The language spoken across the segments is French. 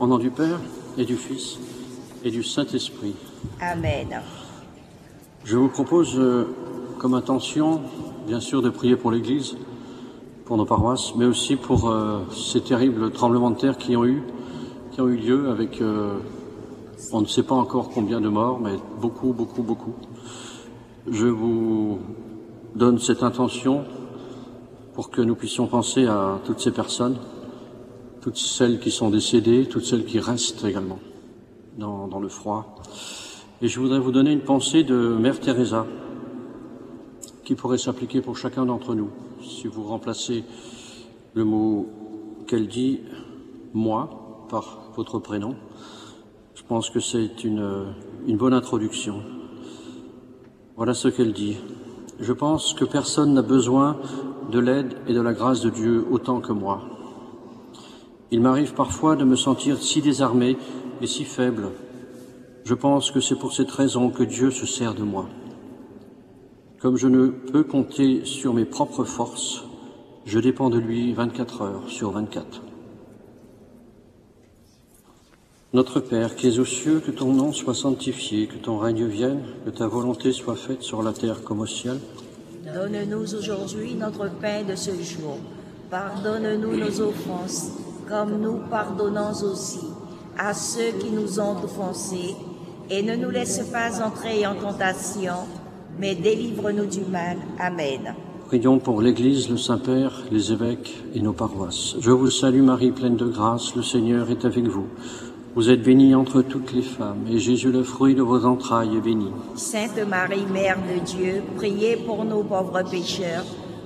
Au nom du Père et du Fils et du Saint-Esprit. Amen. Je vous propose euh, comme intention, bien sûr, de prier pour l'Église, pour nos paroisses, mais aussi pour euh, ces terribles tremblements de terre qui ont eu, qui ont eu lieu avec, euh, on ne sait pas encore combien de morts, mais beaucoup, beaucoup, beaucoup. Je vous donne cette intention pour que nous puissions penser à toutes ces personnes, toutes celles qui sont décédées, toutes celles qui restent également dans, le froid. Et je voudrais vous donner une pensée de Mère Teresa qui pourrait s'appliquer pour chacun d'entre nous. Si vous remplacez le mot qu'elle dit, moi, par votre prénom, je pense que c'est une bonne introduction. Voilà ce qu'elle dit. Je pense que personne n'a besoin de l'aide et de la grâce de Dieu autant que moi. Il m'arrive parfois de me sentir si désarmé et si faible. Je pense que c'est pour cette raison que Dieu se sert de moi. Comme je ne peux compter sur mes propres forces, je dépends de lui 24 heures sur 24. Notre Père qui es aux cieux, que ton nom soit sanctifié, que ton règne vienne, que ta volonté soit faite sur la terre comme au ciel. Donne-nous aujourd'hui notre pain de ce jour. Pardonne-nous nos offenses, comme nous pardonnons aussi à ceux qui nous ont offensés. Et ne nous laisse pas entrer en tentation, mais délivre-nous du mal. Amen. Prions pour l'Église, le Saint-Père, les évêques et nos paroisses. Je vous salue Marie, pleine de grâce, le Seigneur est avec vous. Vous êtes bénie entre toutes les femmes, et Jésus, le fruit de vos entrailles, est béni. Sainte Marie, Mère de Dieu, priez pour nos pauvres pécheurs,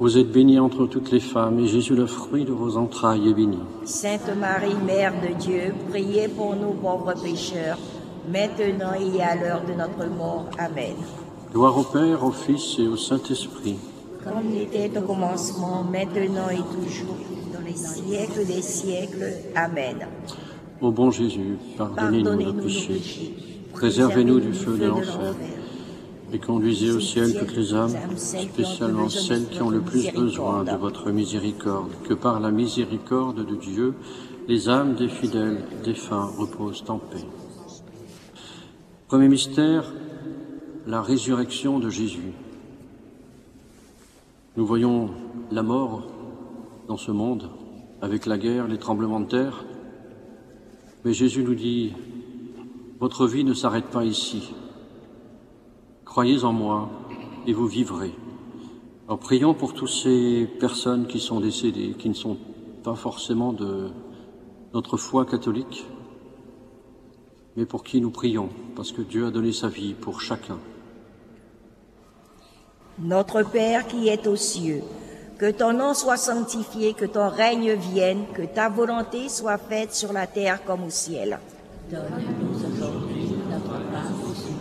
Vous êtes bénie entre toutes les femmes, et Jésus, le fruit de vos entrailles, est béni. Sainte Marie, Mère de Dieu, priez pour nos pauvres pécheurs, maintenant et à l'heure de notre mort. Amen. Gloire au Père, au Fils et au Saint-Esprit. Comme il était au commencement, maintenant et toujours, dans les siècles des siècles. Amen. Ô bon Jésus, pardonnez-nous nos péchés, préservez-nous du feu de l'enfer, et conduisez au ciel toutes les âmes, spécialement celles qui ont le plus besoin de votre miséricorde, que par la miséricorde de Dieu, les âmes des fidèles défunts reposent en paix. Premier mystère, la résurrection de Jésus. Nous voyons la mort dans ce monde, avec la guerre, les tremblements de terre, mais Jésus nous dit, votre vie ne s'arrête pas ici. Croyez en moi et vous vivrez. Alors prions pour toutes ces personnes qui sont décédées, qui ne sont pas forcément de notre foi catholique, mais pour qui nous prions, parce que Dieu a donné sa vie pour chacun. Notre Père qui es aux cieux, que ton nom soit sanctifié, que ton règne vienne, que ta volonté soit faite sur la terre comme au ciel. Donne-nous aujourd'hui notre pain quotidien.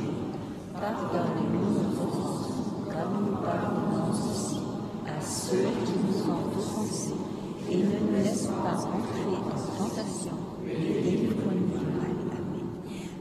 Pardonne-nous nos offenses, comme nous pardonnons aussi à ceux qui nous ont offensés. Et ne nous laisse pas entrer en tentation, mais délivre-nous du mal. Amen.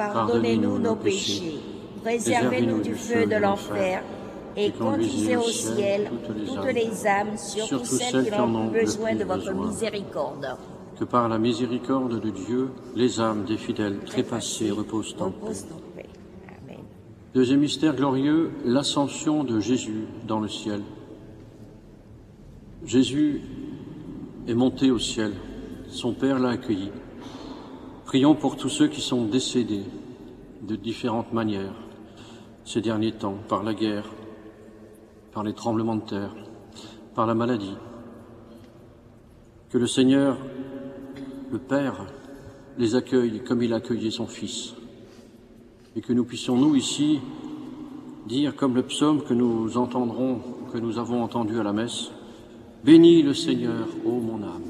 Pardonnez-nous nos péchés, préservez-nous du feu de l'enfer et conduisez au ciel toutes les âmes, surtout celles qui ont besoin de votre miséricorde. que par la miséricorde de Dieu, les âmes des fidèles trépassés reposent en paix. Deuxième mystère glorieux, l'ascension de Jésus dans le ciel. Jésus est monté au ciel, son Père l'a accueilli. Prions pour tous ceux qui sont décédés de différentes manières ces derniers temps, par la guerre, par les tremblements de terre, par la maladie. Que le Seigneur, le Père, les accueille comme il a accueilli son Fils et que nous puissions, nous, ici, dire comme le psaume que nous entendrons, que nous avons entendu à la messe, Bénis le Seigneur, ô mon âme.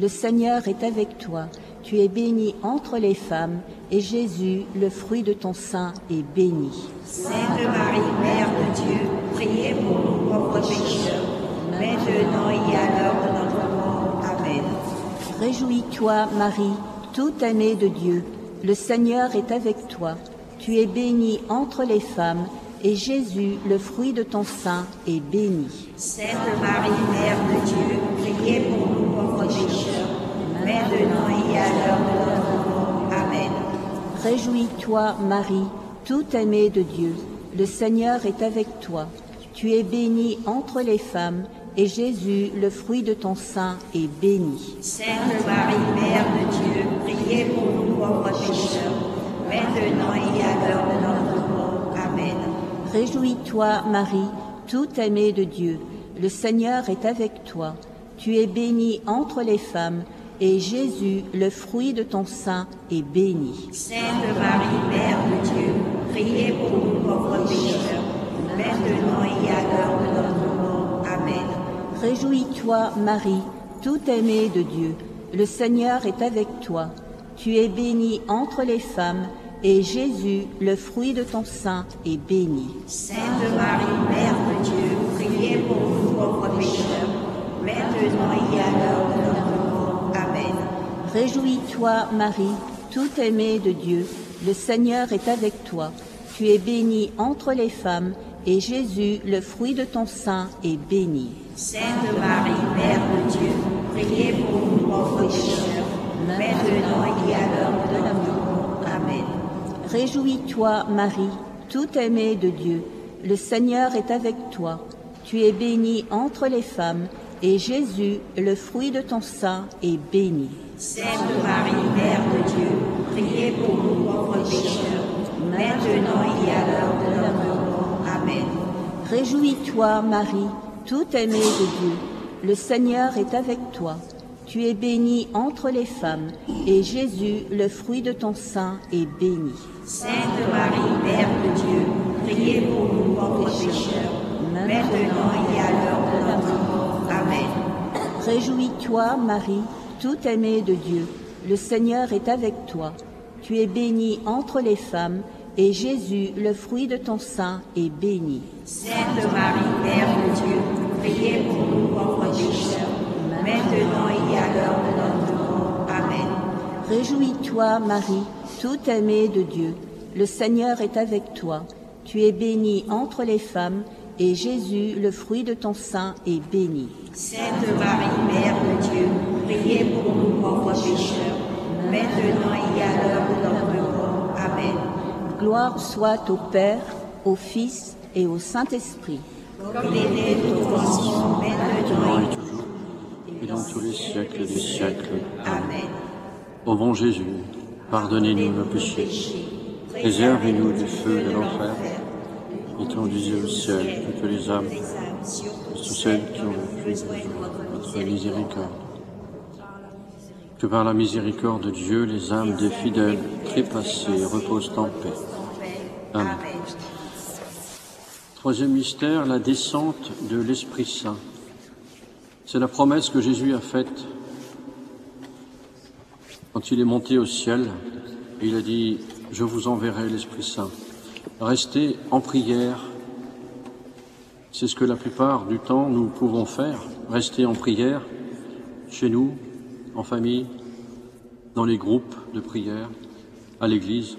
le Seigneur est avec toi. Tu es bénie entre les femmes, et Jésus, le fruit de ton sein, est béni. Sainte Marie, Mère de Dieu, priez pour nous pauvres pécheurs, maintenant et à l'heure de notre mort. Amen. Réjouis-toi, Marie, tout aimée de Dieu, le Seigneur est avec toi. Tu es bénie entre les femmes, et Jésus, le fruit de ton sein, est béni. Sainte Marie, Mère de Dieu, priez pour nous pauvres pécheurs, maintenant et à l'heure de notre mort. Amen. Réjouis-toi, Marie, tout aimée de Dieu, le Seigneur est avec toi. Tu es bénie entre les femmes, et Jésus, le fruit de ton sein, est béni. Sainte Marie, Mère de Dieu, priez pour nous pauvres pécheurs, maintenant et à l'heure de notre mort. Amen. Réjouis-toi, Marie, tout aimée de Dieu, le Seigneur est avec toi. Tu es bénie entre les femmes, et Jésus, le fruit de ton sein, est béni. Sainte Marie, Mère de Dieu, priez pour nous pauvres pécheurs, maintenant et à l'heure de notre mort. Amen. Réjouis-toi, Marie, tout aimée de Dieu, le Seigneur est avec toi. Tu es bénie entre les femmes, et Jésus, le fruit de ton sein, est béni. Sainte Marie, Mère de Dieu, priez pour nous pauvres pécheurs, maintenant et à l'heure de notre mort. Amen. Réjouis-toi, Marie, tout aimée de Dieu, le Seigneur est avec toi. Tu es bénie entre les femmes, et Jésus, le fruit de ton sein, est béni. Sainte Marie, Mère de Dieu, priez pour nous pauvres pécheurs, maintenant et à l'heure de la mort. Amen. Réjouis-toi, Marie, tout aimée de Dieu. Le Seigneur est avec toi. Tu es bénie entre les femmes, et Jésus, le fruit de ton sein, est béni. Sainte Marie, Mère de Dieu, priez pour nous pauvres pécheurs, maintenant et à l'heure de la mort. Amen. Réjouis-toi, Marie, tout aimée de Dieu. Le Seigneur est avec toi. Tu es bénie entre les femmes, et Jésus, le fruit de ton sein, est béni. Sainte Marie, Mère de Dieu, priez pour nous pauvres pécheurs, maintenant et à l'heure de notre mort. Réjouis-toi, Marie, tout aimée de Dieu. Le Seigneur est avec toi. Tu es bénie entre les femmes, et Jésus, le fruit de ton sein, est béni. Sainte Marie, Mère de Dieu, priez pour nous pauvres pécheurs, maintenant et à l'heure de notre mort. Amen. Réjouis-toi, Marie, tout aimée de Dieu. Le Seigneur est avec toi. Tu es bénie entre les femmes, et Jésus, le fruit de ton sein, est béni. Sainte Marie, Mère de Dieu, priez pour nous pauvres pécheurs, maintenant et à l'heure de notre mort. Amen. Gloire soit au Père, au Fils et au Saint-Esprit. Comme il est au commencement, maintenant Maintenant et toujours, et dans tous les siècles des siècles. Amen. Ô bon Jésus, pardonnez-nous nos péchés, préservez-nous du feu de l'enfer, étendusez au ciel toutes les âmes, toutes celles qui ont de votre miséricorde. Que par la miséricorde de Dieu, les âmes des fidèles trépassés reposent en paix. Amen. Troisième mystère, la descente de l'Esprit Saint. C'est la promesse que Jésus a faite quand il est monté au ciel. Il a dit, je vous enverrai l'Esprit Saint. Restez en prière. C'est ce que la plupart du temps nous pouvons faire. Rester en prière chez nous, en famille, dans les groupes de prière, à l'église.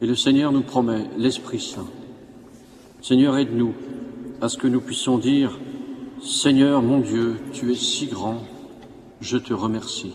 Et le Seigneur nous promet l'Esprit Saint. Seigneur, aide-nous à ce que nous puissions dire, Seigneur mon Dieu, tu es si grand, je te remercie.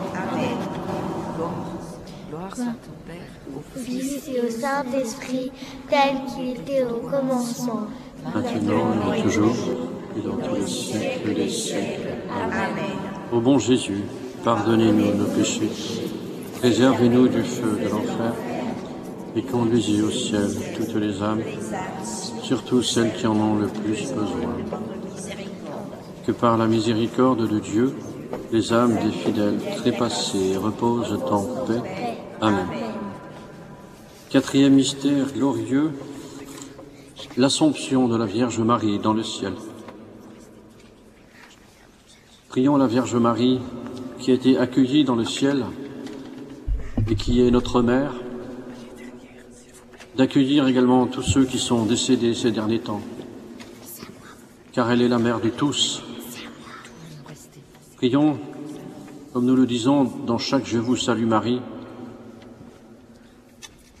Amen. Gloire soit au Père, au Au Fils et au Saint-Esprit, tel qu'il était au commencement. maintenant et toujours, et dans tous les siècles des siècles. Amen. Ô bon Jésus, pardonnez-nous nos péchés, préservez-nous du feu de l'enfer, et conduisez au ciel toutes les âmes, surtout celles qui en ont le plus besoin. Que par la miséricorde de Dieu, les âmes des fidèles trépassés reposent en paix. Amen. Quatrième mystère glorieux, l'Assomption de la Vierge Marie dans le ciel. Prions la Vierge Marie qui a été accueillie dans le ciel et qui est notre mère, d'accueillir également tous ceux qui sont décédés ces derniers temps, car elle est la mère de tous. Prions, comme nous le disons dans chaque Je vous salue Marie,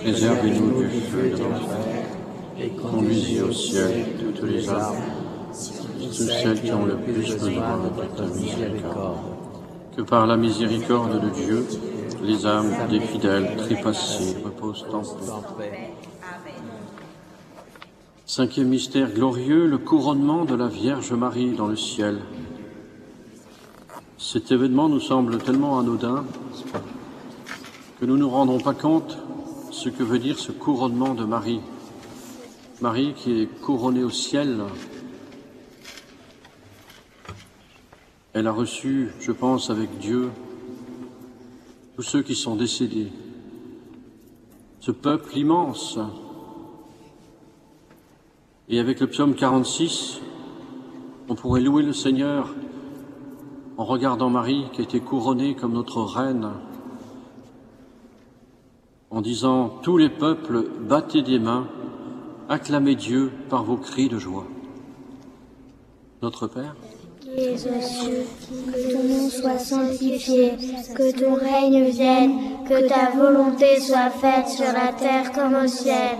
préservez-nous du feu de l'enfer, et conduisez au ciel toutes les âmes, surtout celles qui ont le plus besoin de ta miséricorde. Que par la miséricorde de Dieu, les âmes des fidèles trépassés reposent en paix. Cinquième mystère glorieux, le couronnement de la Vierge Marie dans le ciel. Cet événement nous semble tellement anodin que nous ne nous rendons pas compte ce que veut dire ce couronnement de Marie. Marie qui est couronnée au ciel, elle a reçu, je pense, avec Dieu, tous ceux qui sont décédés. Ce peuple immense. Et avec le psaume 46, on pourrait louer le Seigneur en regardant Marie qui a été couronnée comme notre reine, en disant Tous les peuples, battez des mains, acclamez Dieu par vos cris de joie. Notre Père, qui aux cieux, que ton nom soit sanctifié, que ton règne vienne, que ta volonté soit faite sur la terre comme au ciel.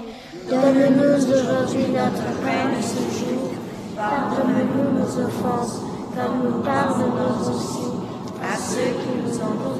Donne-nous aujourd'hui notre pain de ce jour. Pardonne-nous nos offenses, comme nous pardonnons aussi à ceux qui nous ont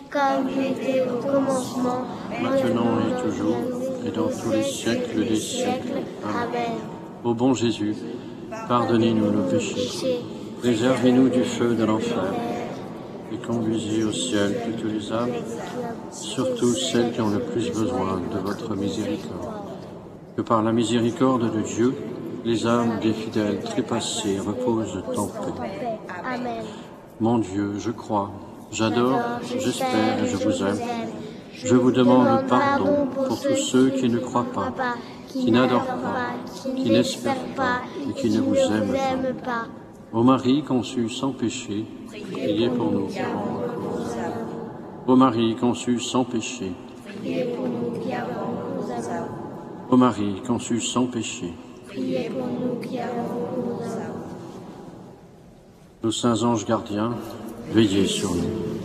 comme il était au commencement, maintenant et toujours, et dans tous les siècles des siècles. Amen. Ô bon Jésus, pardonnez-nous nos péchés, préservez-nous du feu de l'enfer, et conduisez au ciel toutes les âmes, surtout celles qui ont le plus besoin de votre miséricorde. Que par la miséricorde de Dieu, les âmes des fidèles trépassés reposent en paix. Amen. Mon Dieu, je crois, j'adore, j'espère et je vous aime. Je vous demande pardon pour tous ceux qui ne croient pas, qui n'adorent pas, qui n'espèrent pas et qui ne vous aiment pas. Ô Marie conçue sans péché, priez pour nous. Ô Marie conçue sans péché, Ô Marie conçue sans péché, Priez pour nous qui avons nos saints anges gardiens, veillez sur nous.